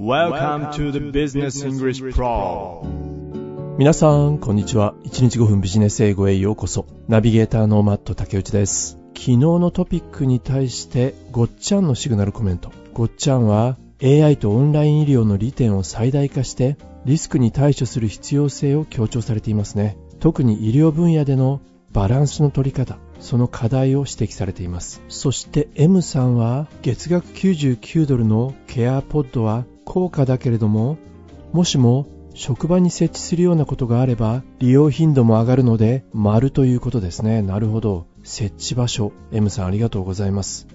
Welcome to the Business English Pro 皆さん、こんにちは。1日5分ビジネス英語へようこそ。ナビゲーターのマット竹内です。昨日のトピックに対して、ごっちゃんのシグナルコメント。ごっちゃんは、AI とオンライン医療の利点を最大化して、リスクに対処する必要性を強調されていますね。特に医療分野でのバランスの取り方、その課題を指摘されています。そして M さんは、月額99ドルのケアポッドは高価だけれども、もしも職場に設置するようなことがあれば利用頻度も上がるので丸ということですね。なるほど。設置場所。M さんありがとうございます。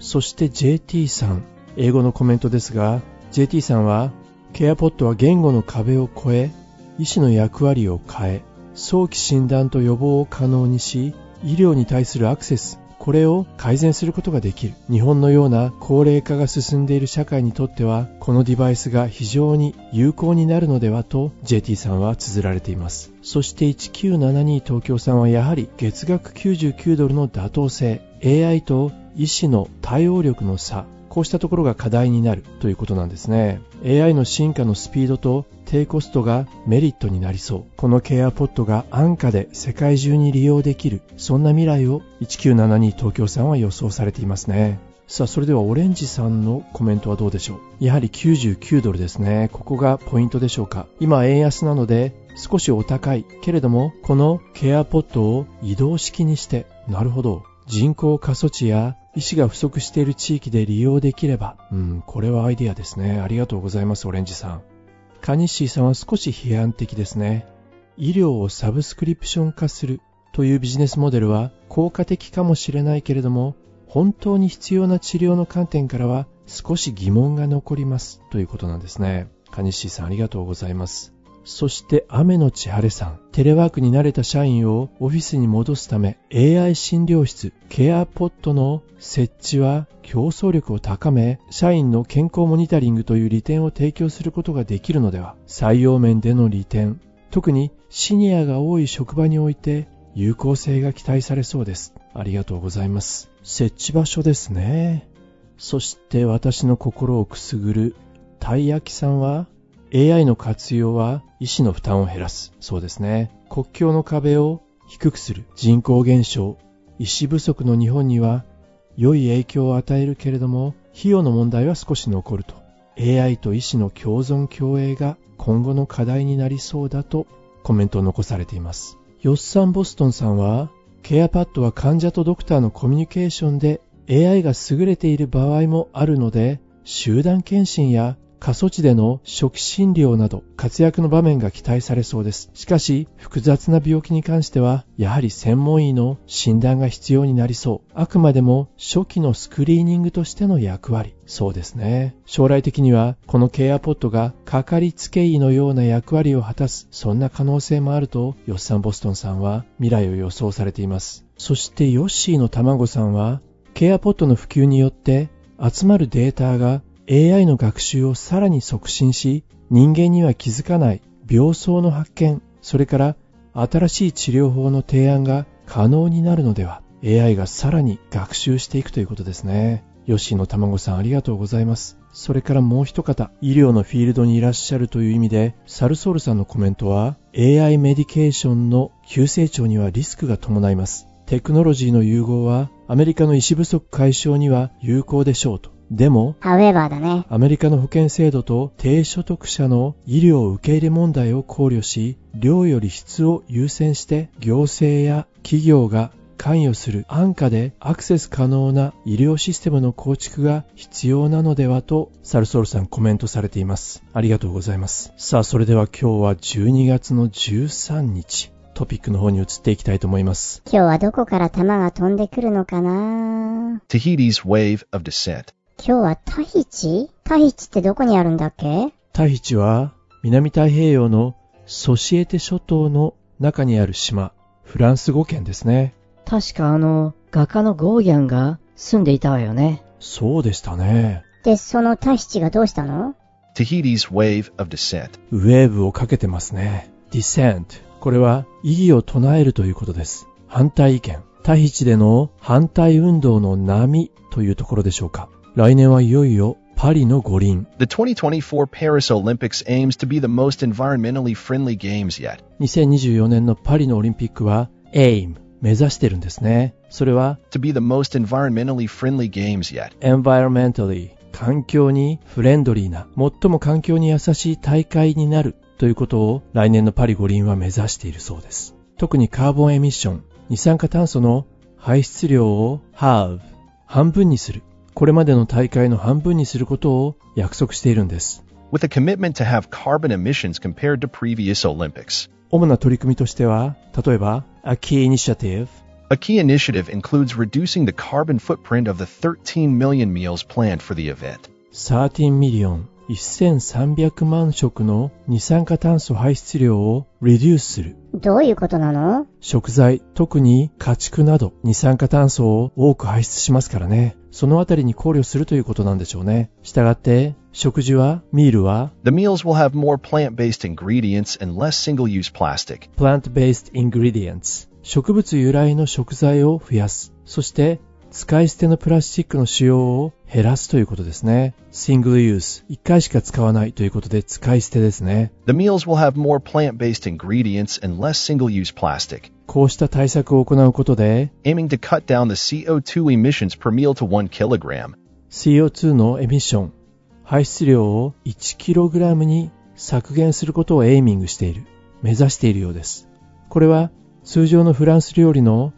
そして JT さん。英語のコメントですが、JT さんは、ケアポットは言語の壁を越え、医師の役割を変え、早期診断と予防を可能にし、医療に対するアクセス、これを改善することができる。日本のような高齢化が進んでいる社会にとっては、このデバイスが非常に有効になるのではと JT さんは綴られています。そして1972東京さんはやはり月額99ドルの妥当性、AI と医師の対応力の差、こうしたところが課題になるということなんですね。AI の進化のスピードと低コストがメリットになりそう。このケアポットが安価で世界中に利用できる。そんな未来を1972東京さんは予想されていますね。さあ、それではオレンジさんのコメントはどうでしょうやはり99ドルですね。ここがポイントでしょうか今円安なので少しお高い。けれども、このケアポットを移動式にして、なるほど。人口過疎地や医師が不足している地域で利用できれば、うん、これはアイディアですね。ありがとうございます、オレンジさん。カニッシーさんは少し批判的ですね。医療をサブスクリプション化するというビジネスモデルは効果的かもしれないけれども、本当に必要な治療の観点からは少し疑問が残りますということなんですね。カニッシーさんありがとうございます。そして雨の千晴さん。テレワークに慣れた社員をオフィスに戻すため AI 診療室ケアポットの設置は競争力を高め社員の健康モニタリングという利点を提供することができるのでは採用面での利点特にシニアが多い職場において有効性が期待されそうです。ありがとうございます。設置場所ですね。そして私の心をくすぐるたい焼きさんは AI の活用は医師の負担を減らす。そうですね。国境の壁を低くする。人口減少、医師不足の日本には良い影響を与えるけれども、費用の問題は少し残ると。AI と医師の共存共栄が今後の課題になりそうだとコメントを残されています。ヨッサン・ボストンさんは、ケアパッドは患者とドクターのコミュニケーションで AI が優れている場合もあるので、集団検診や過疎地での初期診療など活躍の場面が期待されそうです。しかし、複雑な病気に関しては、やはり専門医の診断が必要になりそう。あくまでも初期のスクリーニングとしての役割。そうですね。将来的には、このケアポットがかかりつけ医のような役割を果たす、そんな可能性もあると、ヨッサン・ボストンさんは未来を予想されています。そして、ヨッシーの卵さんは、ケアポットの普及によって、集まるデータが AI の学習をさらに促進し、人間には気づかない病巣の発見、それから新しい治療法の提案が可能になるのでは、AI がさらに学習していくということですね。ヨッシーの卵さんありがとうございます。それからもう一方、医療のフィールドにいらっしゃるという意味で、サルソールさんのコメントは、AI メディケーションの急成長にはリスクが伴います。テクノロジーの融合は、アメリカの医師不足解消には有効でしょうと。でも、ハウエバーだね。アメリカの保険制度と低所得者の医療受け入れ問題を考慮し、量より質を優先して行政や企業が関与する安価でアクセス可能な医療システムの構築が必要なのではとサルソールさんコメントされています。ありがとうございます。さあ、それでは今日は12月の13日、トピックの方に移っていきたいと思います。今日はどこから弾が飛んでくるのかな？Tahiti's wave of descent. 今日はタヒチ？タヒチってどこにあるんだっけ？タヒチは南太平洋のソシエテ諸島の中にある島、フランス語圏ですね。確かあの、画家のゴーギャンが住んでいたわよね。そうでしたね。で、そのタヒチがどうしたの？Tahiti's wave of descent. ウェーブをかけてますね。descent。これは異議を唱えるということです。反対意見。タヒチでの反対運動の波というところでしょうか。来年はいよいよパリの五輪。The 2024 Paris Olympics aims to be the most environmentally friendly games yet. 2024年のパリのオリンピックは AIM 目指してるんですね。それは To be the most environmentally friendly games yet. environmentally 環境にフレンドリーな最も環境に優しい大会になるということを来年のパリ五輪は目指しているそうです。特にカーボンエミッション、二酸化炭素の排出量を halve 半分にする。これまでの大会の半分にすることを約束しているんです。With a commitment to have carbon emissions compared to previous Olympics. 主な取り組みとしては、例えば、A Key Initiative、A key initiative includes reducing the carbon footprint of the 13 million meals planned for the event. 13ミリオン1300万食の二酸化炭素排出量を reduce する。どういうことなの？食材、特に家畜など二酸化炭素を多く排出しますからね。そのあたりに考慮するということなんでしょうね。したがって、食事は、ミールは、The meals will have more plant-based ingredients and less single-use plastic. plant-based ingredients 植物由来の食材を増やす。そして、使い捨てのプラスチックの使用を減らすということですね。シングルユース、一回しか使わないということで使い捨てですね。こうした対策を行うことで、co2。CO2 のエミッション、排出量を 1kg に削減することをエイミングしている、目指しているようです。これは、通常のフランス料理の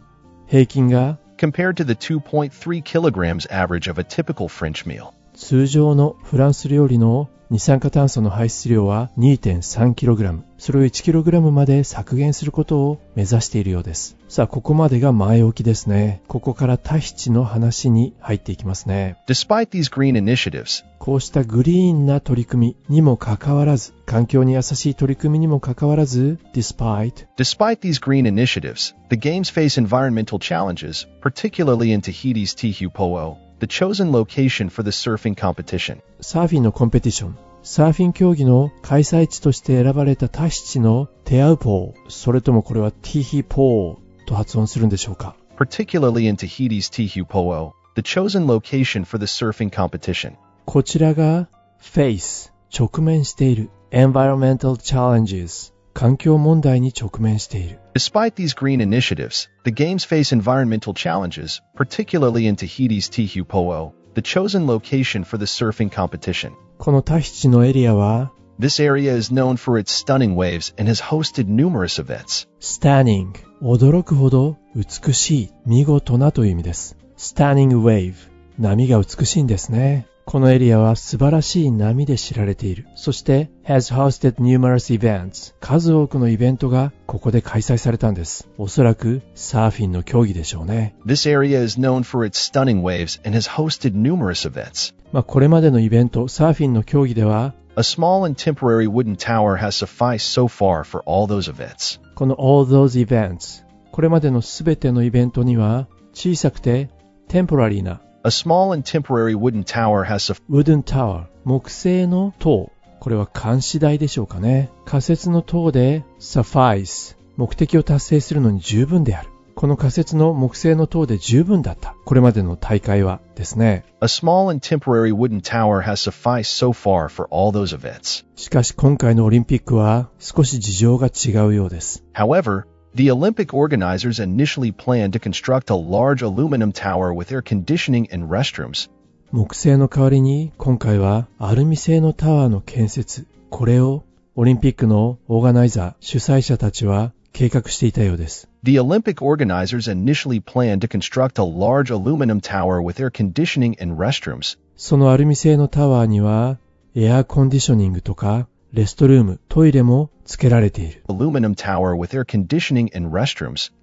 平均が compared to the 2.3 kilograms average of a typical French meal. 通常のフランス料理の二酸化炭素の排出量は 2.3kg。それを 1kg まで削減することを目指しているようです。さあ、ここまでが前置きですね。ここからタヒチの話に入っていきますね。Despite these green initiatives, こうしたグリーンな取り組みにもかかわらず、環境に優しい取り組みにもかかわらず、despite despite these green initiatives, the games face environmental challenges, particularly in Tahiti's Tihupo'o, the chosen location for the surfing competition. サーフィンのコンペティション、サーフィン競技の開催地として選ばれたタヒチのテアウポー、それともこれはティヒポーと発音するんでしょうか particularly in Tahiti's Tihupo'o, the chosen location for the surfing competition. こちらが face 直面している environmental challenges 環境問題に直面している Despite these green initiatives, the games face environmental challenges, particularly in Tahiti's Tihupo'o, the chosen location for the surfing competition. このタヒチのエリアは This area is known for its stunning waves and has hosted numerous events. stunning 驚くほど美しい見事なという意味です stunning wave 波が美しいんですね このエリアは素晴らしい波で知られているそして has hosted numerous events 数多くのイベントがここで開催されたんですおそらくサーフィンの競技でしょうね This area is known for its stunning waves and has hosted numerous events. まあこれまでのイベントサーフィンの競技では A small and temporary wooden tower has sufficed so far for all those events. この all those events これまでのすべてのイベントには小さくてテンポラリーな A small and temporary wooden tower has sufficed wooden tower 木製の塔これは監視台でしょうかね仮設の塔で suffice 目的を達成するのに十分であるこの仮設の木製の塔で十分だったこれまでの大会はですね A small and temporary wooden tower has sufficed so far for all those events. しかし今回のオリンピックは少し事情が違うようです However, the Olympic organizers initially planned to construct a large aluminum tower with air conditioning and restrooms. 木製の代わりに今回はアルミ製のタワーの建設これをオリンピックのオーガナイザー主催者たちは計画していたようです The Olympic organizers initially planned to construct a large aluminum tower with air conditioning and restrooms. そのアルミ製のタワーにはエアコンディショニングとか レストルーム、トイレもつけられている。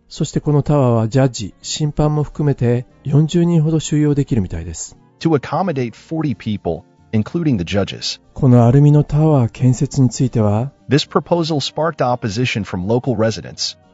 そしてこのタワーはジャッジ、審判も含めて40人ほど収容できるみたいです。このアルミのタワー建設については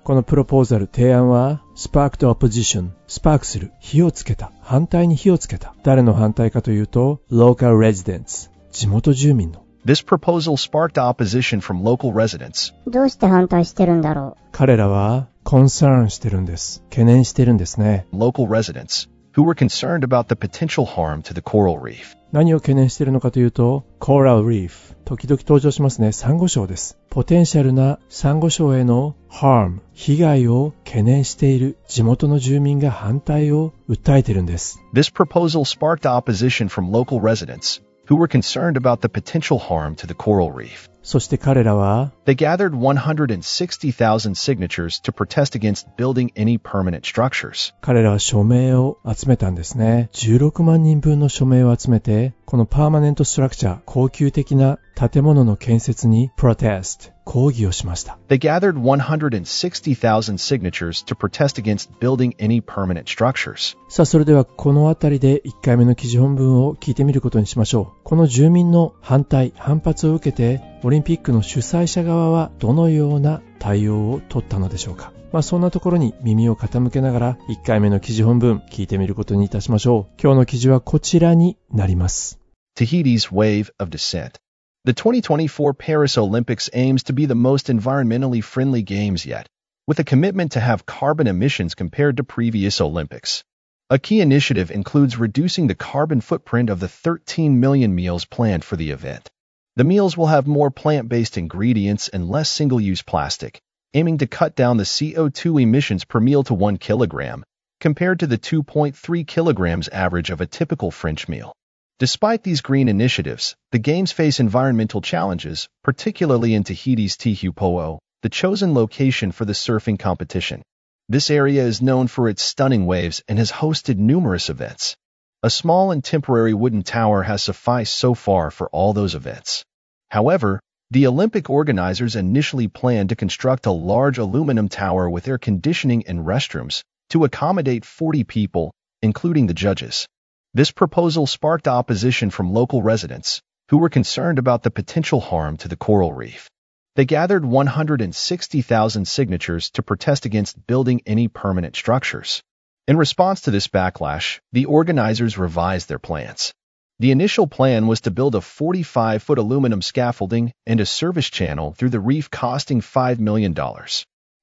このプロポーザル提案はスパークとオポジションスパークする火をつけた反対に火をつけた。誰の反対かというと local ジデンス地元住民の。This proposal sparked opposition from local residents. どうして反対してるんだろう彼らは concern してるんです。懸念してるんですね。Local residents who were concerned about the potential harm to the coral reef. 何を懸念してるのかというと、coral reef。時々登場しますね。サンゴ礁です。ポテンシャルなサンゴ礁への harm。被害を懸念している地元の住民が反対を訴えてるんです。This proposal sparked opposition from local residents who were concerned about the potential harm to the coral reef. そして彼らは、 They gathered 160,000 signatures to protest against building any permanent structures. 彼らは署名を集めたんですね。16万人分の署名を集めて、このパーマネントストラクチャー、高級的な建物の建設にプロテスト、 抗議をしました。They gathered 160,000 signatures to protest against building any permanent structures. さあ、それではこのあたりで1回目の記事本文を聞いてみることにしましょう。この住民の反対、反発を受けて、オリンピックの主催者側はどのような対応を取ったのでしょうか。まあそんなところに耳を傾けながら1回目の記事本文聞いてみることにいたしましょう。今日の記事はこちらになります。Tahiti's wave of dissent. The 2024 Paris Olympics aims to be the most environmentally friendly games yet, with a commitment to have carbon emissions compared to previous Olympics. A key initiative includes reducing the carbon footprint of the 13 million meals planned for the event. The meals will have more plant-based ingredients and less single-use plastic, aiming to cut down the CO2 emissions per meal to 1 kilogram, compared to the 2.3 kilograms average of a typical French meal. Despite these green initiatives, the games face environmental challenges, particularly in Tahiti's Tihupo'o, the chosen location for the surfing competition. This area is known for its stunning waves and has hosted numerous events. A small and temporary wooden tower has sufficed so far for all those events. However, the Olympic organizers initially planned to construct a large aluminum tower with air conditioning and restrooms to accommodate 40 people, including the judges. This proposal sparked opposition from local residents, who were concerned about the potential harm to the coral reef. They gathered 160,000 signatures to protest against building any permanent structures. In response to this backlash, the organizers revised their plans. The initial plan was to build a 45-foot aluminum scaffolding and a service channel through the reef costing $5 million.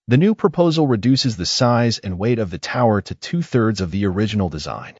The new proposal reduces the size and weight of the tower to two-thirds of the original design.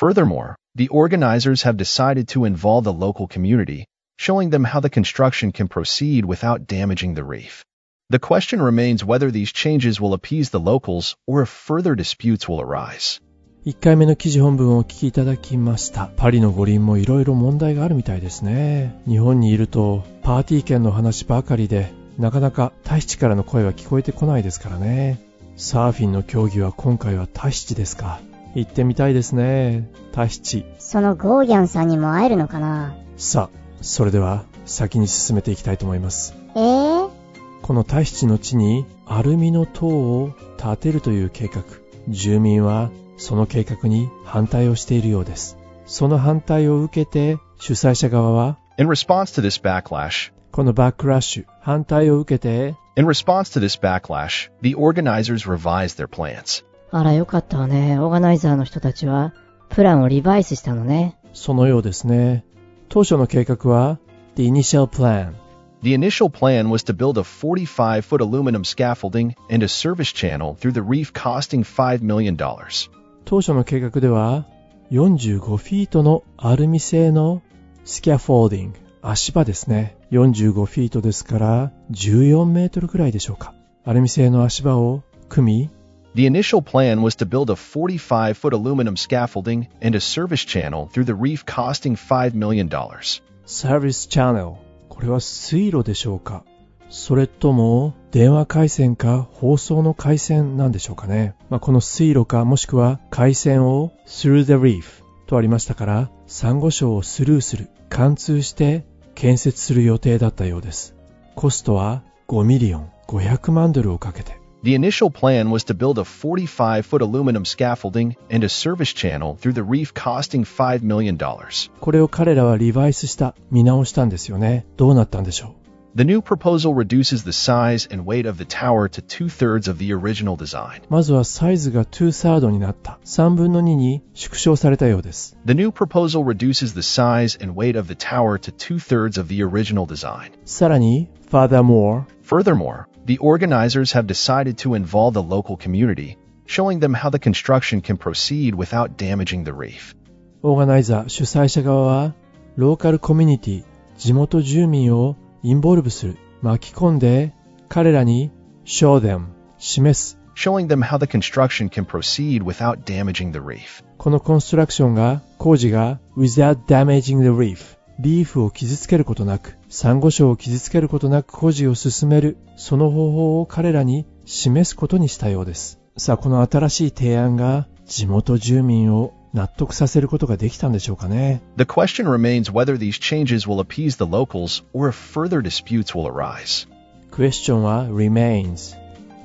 Furthermore, the organizers have decided to involve the local community, showing them how the construction can proceed without damaging the reef. The question remains whether these changes will appease the locals or if further disputes will arise. 1回目の記事本文をお聞きいただきました。パリの五輪もいろいろ問題があるみたいですね。日本にいるとパーティー券の話ばかりで、なかなかタヒチからの声は聞こえてこないですからね。サーフィンの競技は今回はタヒチですか。 行ってみたいですね。タヒチ。そのゴーギャンさんにも会えるのかな？さあ、それでは先に進めていきたいと思います。えー、このタヒチの地にアルミの塔を建てるという計画。住民はその計画に反対をしているようです。その反対を受けて主催者側は In response to this backlash, このバックラッシュ、反対を受けて in response to this backlash, the organizers revised their plans. あらよかったわね。オーガナイザーの人たちは、プランをリバイスしたのね。そのようですね。当初の計画は The Initial Plan The initial plan was to build a 45 foot aluminum scaffolding and a service channel through the reef costing $5 million. 当初の計画では45フィートのアルミ製のスキャフォーディング足場ですね45フィートですから14メートルくらいでしょうかアルミ製の足場を組み The initial plan was to build a 45 foot aluminum scaffolding and a service channel through the reef costing $5 million. サービスチャンネルこれは水路でしょうかそれとも電話回線か放送の回線なんでしょうかね、まあ、この水路かもしくは回線を through the reef とありましたからサンゴ礁をスルーする貫通して建設する予定だったようですコストは5ミリオン500万ドルをかけて The initial plan was to build a 45 foot aluminum scaffolding and a service channel through the reef costing $5 million. これを彼らはリバイスした見直したんですよねどうなったんでしょう The new proposal reduces the size and weight of the tower to two thirds of the original design. まずはサイズが2サードになった3分の2に縮小されたようです The new proposal reduces the size and weight of the tower to two thirds of the original design. さらに furthermore Furthermore, the organizers have decided to involve the local community, showing them how the construction can proceed without damaging the reef. オーガナイザー主催者側はローカルコミュニティ地元住民をインボルブする巻き込んで彼らに show them 示す showing them how the construction can proceed without damaging the reef. このコンストラクションが工事が without damaging the reef リーフを傷つけることなく サンゴ礁を傷つけることなく工事を進めるその方法を彼らに示すことにしたようですさあこの新しい提案が地元住民を納得させることができたんでしょうかね The question remains whether these changes will appease the locals or if further disputes will arise. クエスチョンは remains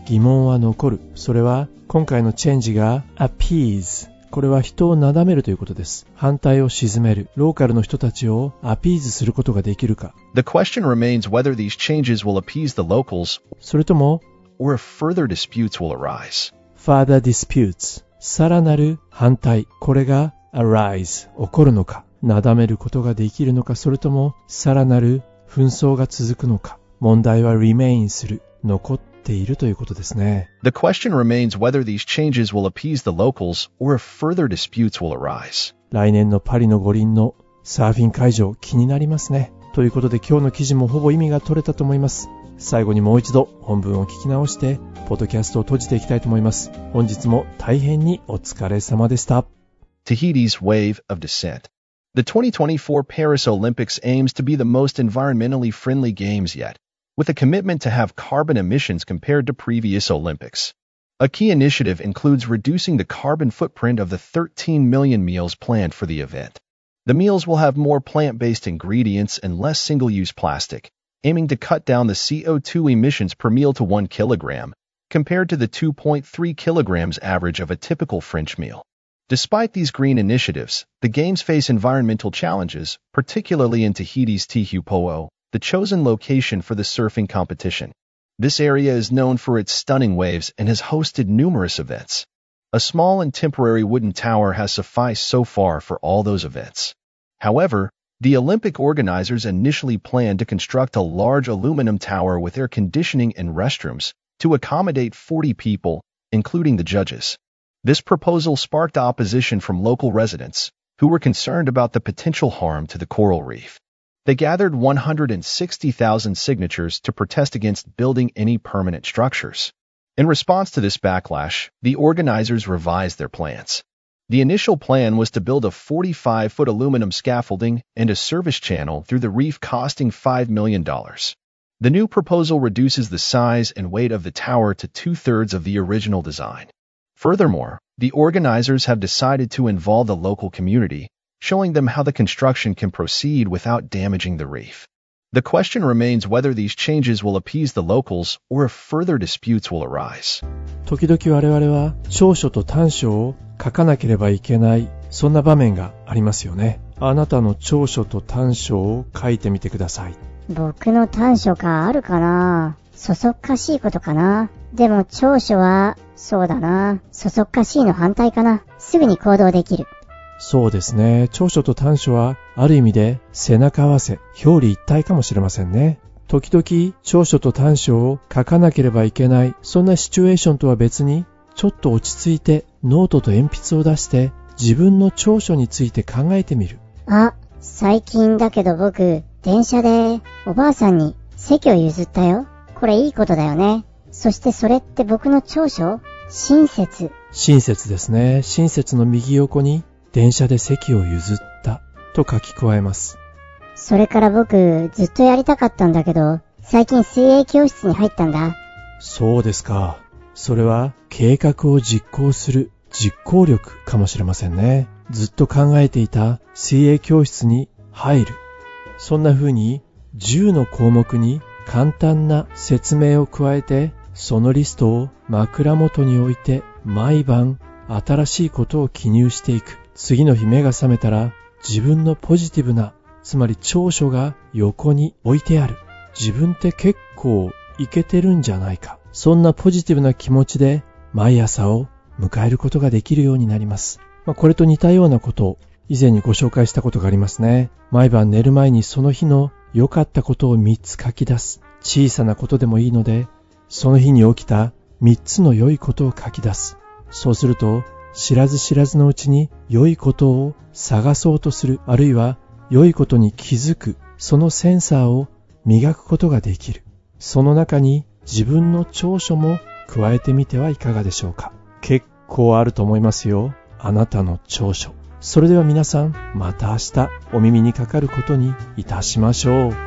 疑問は残るそれは今回のチェンジが appease これは人をなだめるということです反対を鎮めるローカルの人たちをアピーズすることができるか The question remains whether these changes will appease the locals それとも or if further disputes will arise. further disputes さらなる反対これが arise 起こるのかなだめることができるのかそれともさらなる紛争が続くのか問題は remain する残っているということですね The question remains whether these changes will appease the locals or if further disputes will arise. 来年のパリの五輪のサーフィン会場気になりますねということで今日の記事もほぼ意味が取れたと思います最後にもう一度本文を聞き直してポッドキャストを閉じていきたいと思います本日も大変にお疲れ様でした Tahiti's wave of dissent. The 2024 Paris Olympics aims to be the most environmentally friendly games yet, with a commitment to have carbon emissions compared to previous Olympics. A key initiative includes reducing the carbon footprint of the 13 million meals planned for the event. The meals will have more plant-based ingredients and less single-use plastic, aiming to cut down the CO2 emissions per meal to 1 kilogram, compared to the 2.3 kilograms average of a typical French meal. Despite these green initiatives, the Games face environmental challenges, particularly in Tahiti's Tihupo'o, the chosen location for the surfing competition. This area is known for its stunning waves and has hosted numerous events. A small and temporary wooden tower has sufficed so far for all those events. However, the Olympic organizers initially planned to construct a large aluminum tower with air conditioning and restrooms to accommodate 40 people, including the judges. This proposal sparked opposition from local residents, who were concerned about the potential harm to the coral reef. They gathered 160,000 signatures to protest against building any permanent structures. In response to this backlash, the organizers revised their plans. The initial plan was to build a 45-foot aluminum scaffolding and a service channel through the reef costing $5 million. The new proposal reduces the size and weight of the tower to two-thirds of the original design. Furthermore, the organizers have decided to involve the local community, showing them how the construction can proceed without damaging the reef. The question remains whether these changes will appease the locals or if further disputes will arise. 時々我々は長所と短所を書かなければいけないそんな場面がありますよねあなたの長所と短所を書いてみてください僕の短所かあるかなそそっかしいことかなでも長所は、そうだな。そそっかしいの反対かな。すぐに行動できる。そうですね長所と短所はある意味で背中合わせ表裏一体かもしれませんね時々長所と短所を書かなければいけないそんなシチュエーションとは別にちょっと落ち着いてノートと鉛筆を出して自分の長所について考えてみるあ、最近だけど僕、電車でおばあさんに席を譲ったよ。これいいことだよね。そしてそれって僕の長所？親切。親切ですね親切の右横に電車で席を譲ったと書き加えます。それから僕、ずっとやりたかったんだけど、最近水泳教室に入ったんだ。そうですか。それは計画を実行する実行力かもしれませんね。ずっと考えていた水泳教室に入る。そんな風に10の項目に簡単な説明を加えてそのリストを枕元に置いて毎晩新しいことを記入していく次の日目が覚めたら自分のポジティブなつまり長所が横に置いてある。自分って結構いけてるんじゃないか。そんなポジティブな気持ちで毎朝を迎えることができるようになります、まあ、これと似たようなことを以前にご紹介したことがありますね。毎晩寝る前にその日の良かったことを3つ書き出す。小さなことでもいいのでその日に起きた3つの良いことを書き出す。そうすると、知らず知らずのうちに良いことを探そうとする、あるいは良いことに気づく、そのセンサーを磨くことができる。その中に自分の長所も加えてみてはいかがでしょうか。結構あると思いますよ。あなたの長所。それでは皆さん、また明日お耳にかかることにいたしましょう。